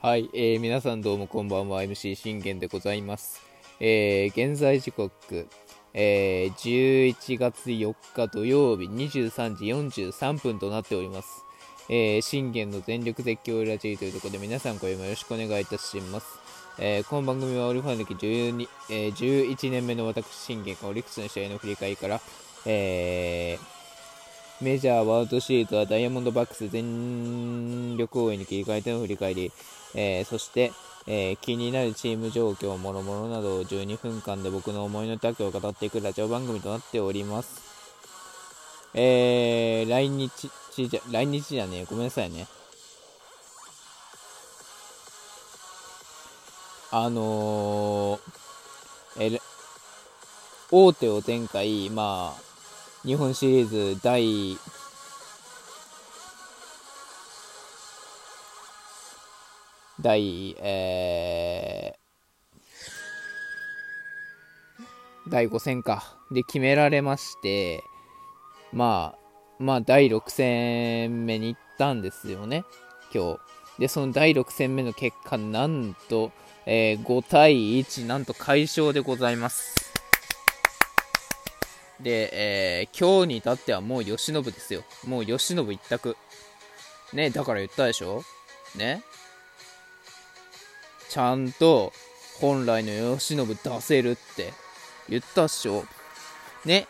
はい、えー、皆さんどうもこんばんは。MC 信玄でございます、えー、現在時刻、えー、11月4日土曜日23時43分となっております。えー、信玄の全力絶叫ラジーというところで皆さん今夜もよろしくお願いいたします。えー、この番組はオリファン歴12、えー、11年目の私信玄がオリックスの試合の振り返りから、えー、メジャーワールドシリーズはダイヤモンドバックス全力応援に切り替えての振り返り、えー、そして、えー、気になるチーム状況、もろもろなどを12分間で僕の思いの丈を語っていくラジオ番組となっております。えー、来日、じゃ、来日じゃねえ、ごめんなさいね。あのー、え、大手を前回、まあ、日本シリーズ第第、えー、第5戦か。で決められまして、まあ、まあ、第6戦目に行ったんですよね、今日。で、その第6戦目の結果、なんと、えー、5対1、なんと快勝でございます。で、えー、今日に至ってはもう慶喜ですよ。もう慶喜一択。ね、だから言ったでしょ？ね？ちゃんと本来の慶喜出せるって言ったっしょ？ね？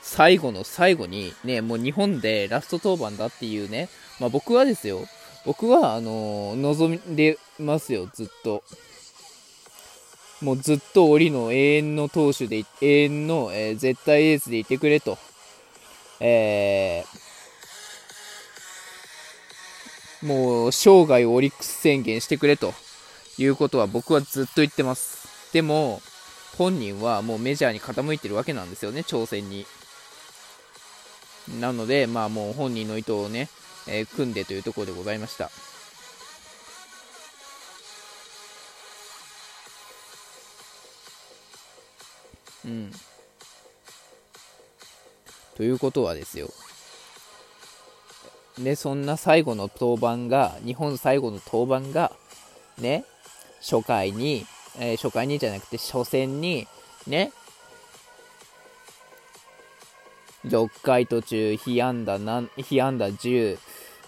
最後の最後にね、もう日本でラスト登板だっていうね、まあ僕はですよ、僕はあのー、望んでますよ、ずっと。もうずっと折の永遠の投手で、永遠の、えー、絶対エースでいてくれと。えー、もう生涯オリックス宣言してくれということは僕はずっと言ってます。でも、本人はもうメジャーに傾いてるわけなんですよね、挑戦に。なので、まあもう本人の意図をね、えー、組んでというところでございました。うん。ということはですよ。で、そんな最後の登板が、日本最後の登板が、ね、初回に、えー、初回にじゃなくて初戦に、ね、6回途中、被安打なん、被安打10、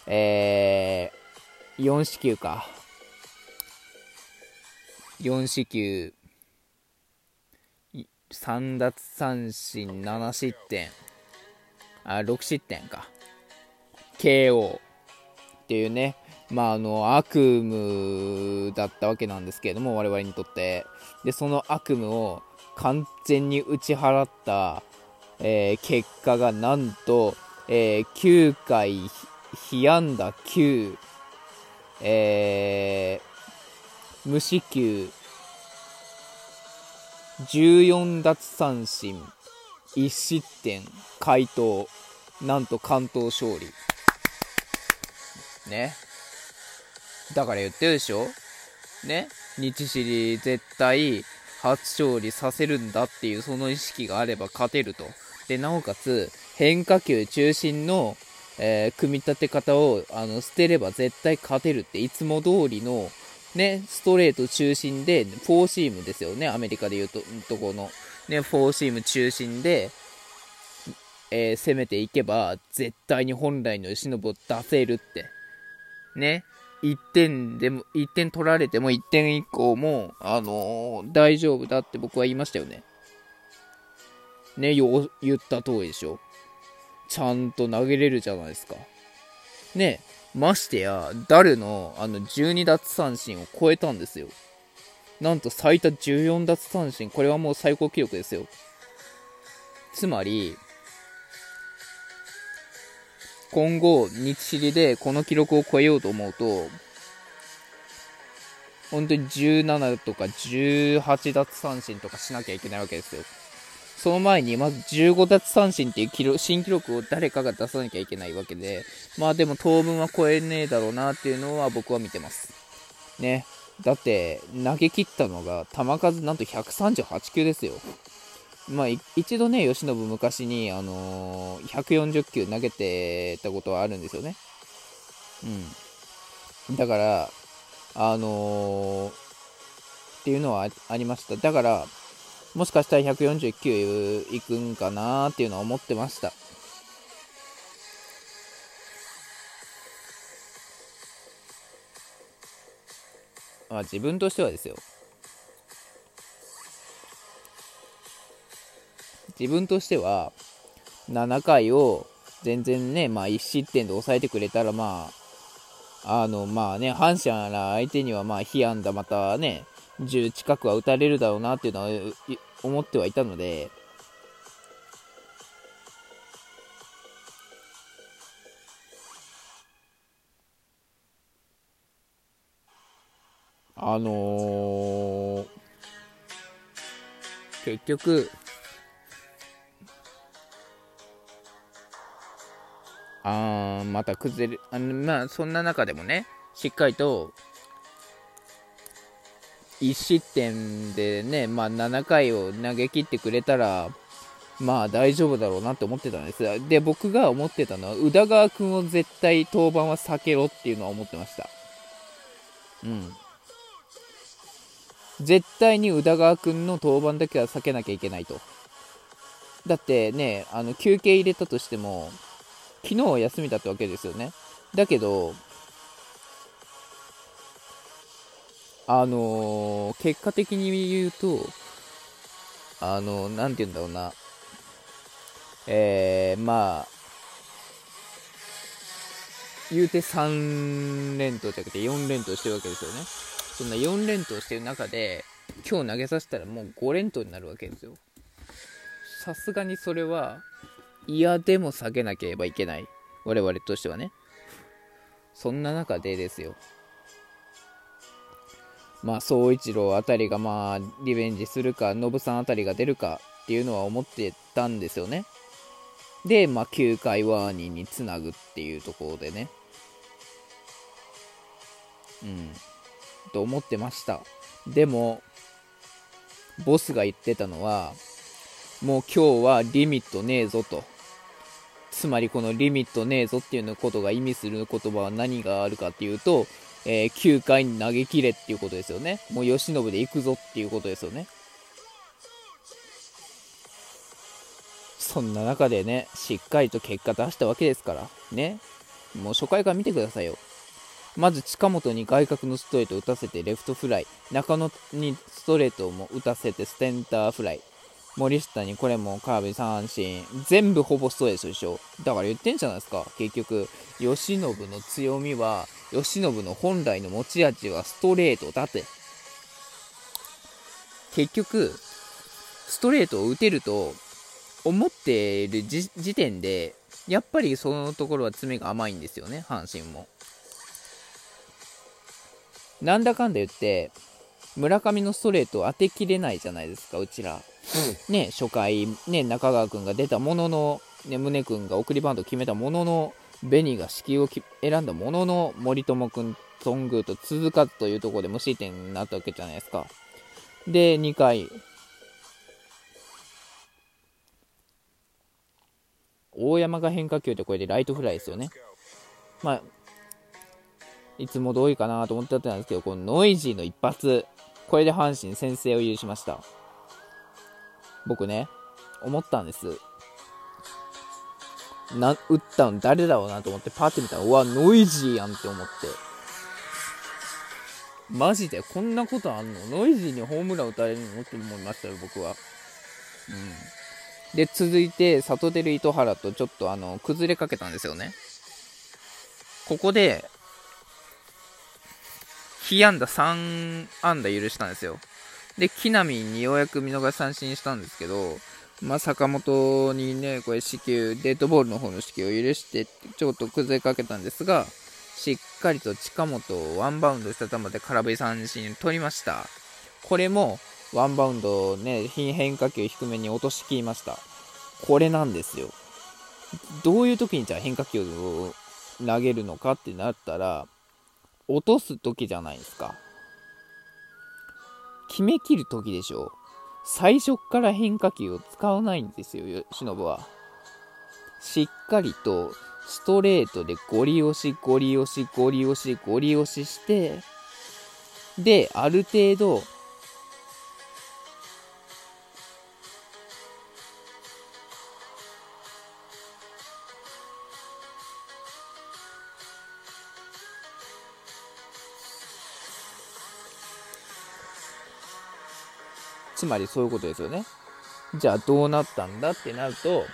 えー、4四球か。4四球、3奪三振、7失点、あ、6失点か。KO っていうね、まあ、あの、悪夢だったわけなんですけれども、我々にとって。で、その悪夢を完全に打ち払った、えー、結果がなんと、えー、9回被安打9、えー、無四球、14奪三振、1失点、回答、なんと関東勝利。ね。だから言ってるでしょ？ね。日シリ絶対初勝利させるんだっていうその意識があれば勝てると。で、なおかつ、変化球中心の、えー、組み立て方をあの捨てれば絶対勝てるって、いつも通りの、ね、ストレート中心で、フォーシームですよね、アメリカでいうと、とこの、ね、フォーシーム中心で、えー、攻めていけば、絶対に本来の吉信を出せるって。ね。1点でも、1点取られても1点以降も、あのー、大丈夫だって僕は言いましたよね。ね、よ、言った通りでしょ。ちゃんと投げれるじゃないですか。ね、ましてや、ダルのあの12奪三振を超えたんですよ。なんと最多14奪三振、これはもう最高記録ですよ。つまり、今後、日知りでこの記録を超えようと思うと、本当に17とか18奪三振とかしなきゃいけないわけですよ。その前にまず15奪三振っていう記録新記録を誰かが出さなきゃいけないわけで、まあでも当分は超えねえだろうなっていうのは僕は見てます。ね。だって、投げ切ったのが球数なんと138球ですよ。まあ、一度ね、由伸昔に、あのー、140球投げてたことはあるんですよね。うん。だから、あのー、っていうのはありました。だから、もしかしたら149いくんかなっていうのは思ってました。まあ自分としてはですよ。自分としては、7回を全然ね、まあ1失点で抑えてくれたら、まあ、あの、まあね、阪神ら相手には、まあ、被安打またね、10近くは打たれるだろうなっていうのは思ってはいたので、あのー、結局、あーまた崩れるあまあそんな中でもねしっかりと1失点でね、まあ、7回を投げ切ってくれたらまあ大丈夫だろうなって思ってたんです。で僕が思ってたのは宇田川君を絶対登板は避けろっていうのは思ってました。うん。絶対に宇田川君の登板だけは避けなきゃいけないと。だってねあの休憩入れたとしても昨日は休みだったわけですよね。だけど、あのー、結果的に言うと、あのー、なんて言うんだろうな、えー、まあ、言うて3連投じゃなくて4連投してるわけですよね。そんな4連投してる中で、今日投げさせたらもう5連投になるわけですよ。さすがにそれは、嫌でも下げなければいけない。我々としてはね。そんな中でですよ。まあ、総一郎あたりがまあ、リベンジするか、ノブさんあたりが出るかっていうのは思ってたんですよね。で、まあ、9回ワーニーにつなぐっていうところでね。うん。と思ってました。でも、ボスが言ってたのは、もう今日はリミットねえぞと。つまりこのリミットねえぞっていうことが意味する言葉は何があるかっていうと、えー、9回に投げ切れっていうことですよね。もう吉信で行くぞっていうことですよね。そんな中でね、しっかりと結果出したわけですから、ね。もう初回から見てくださいよ。まず近本に外角のストレートを打たせてレフトフライ。中野にストレートも打たせてセンターフライ。森下にこれもカーブ三振、全部ほぼストレートでしょ。だから言ってんじゃないですか。結局、慶喜の強みは、慶喜の本来の持ち味はストレートだって。結局、ストレートを打てると思っている時点で、やっぱりそのところは爪が甘いんですよね、阪神も。なんだかんだ言って、村上のストレートを当てきれないじゃないですか、うちら。ね、初回、ね、中川君が出たものの、ね、宗君が送りバント決めたものの、紅が指揮を選んだものの、森友君、ソングーと続かずというところで無失点になったわけじゃないですか。で、2回、大山が変化球でこれでライトフライですよね。まあ、いつも通りかなと思ってたんですけど、このノイジーの一発、これで阪神先制を許しました。僕ね、思ったんです。な、打ったの誰だろうなと思ってパーって見たら、うわ、ノイジーやんって思って。マジでこんなことあんの？ノイジーにホームラン打たれるのって思いましたよ、僕は。うん。で、続いて、里出る糸原とちょっとあの、崩れかけたんですよね。ここで、被安打3安打許したんですよ。で、木浪にようやく見逃し三振したんですけど、まあ、坂本にね、これ死球、デッドボールの方の死球を許して、ちょっと崩れかけたんですが、しっかりと近本をワンバウンドした球で空振り三振取りました。これも、ワンバウンドね、変化球低めに落としきりました。これなんですよ。どういう時にじゃあ変化球を投げるのかってなったら、落とす時じゃないですか。決めきる時でしょ最初から変化球を使わないんですよ、忍は。しっかりとストレートでゴリ押し、ゴリ押し、ゴリ押し、ゴリ押しして、で、ある程度、つまりそういうことですよね。じゃあどうなったんだってなると、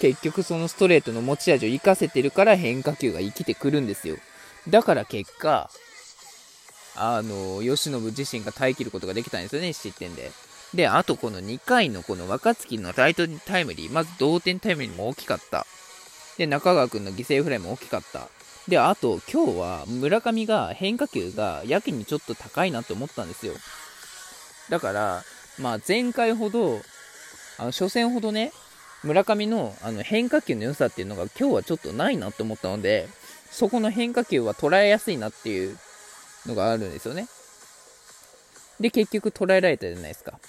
結局そのストレートの持ち味を活かせてるから変化球が生きてくるんですよ。だから結果、あの、吉信自身が耐えきることができたんですよね、失点で。で、あとこの2回のこの若月のライトタイムリー、まず同点タイムリーも大きかった。で、中川君の犠牲フライも大きかった。で、あと今日は村上が変化球がやけにちょっと高いなって思ったんですよ。だから、まあ前回ほど、あの初戦ほどね、村上のあの変化球の良さっていうのが今日はちょっとないなって思ったので、そこの変化球は捉えやすいなっていうのがあるんですよね。で、結局捉えられたじゃないですか。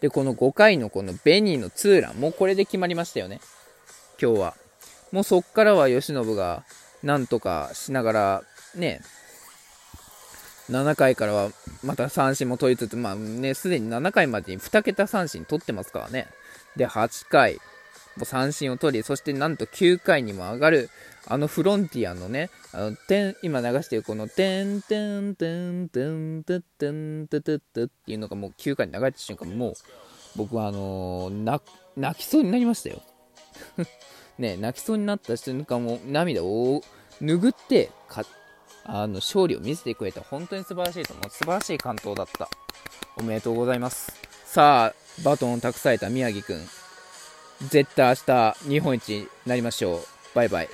で、この5回のこのベニーのツーラン、もうこれで決まりましたよね。今日は。もうそっからは慶喜がなんとかしながら、ね、7回からはまた三振も取りつつ、まあね、すでに7回までに2桁三振取ってますからね。で、8回、も三振を取り、そしてなんと9回にも上がる、あのフロンティアのね、あの、てん、今流してるこの、てんてんてんてんてんてんてんてんてんっていうのがもう9回に流れた瞬間、もう、僕はあのー、泣きそうになりましたよ。ね、泣きそうになった瞬間も涙を拭って、あの、勝利を見せてくれて。本当に素晴らしいと思う。素晴らしい完投だった。おめでとうございます。さあ、バトンを託された宮城くん。絶対明日、日本一になりましょう。バイバイ。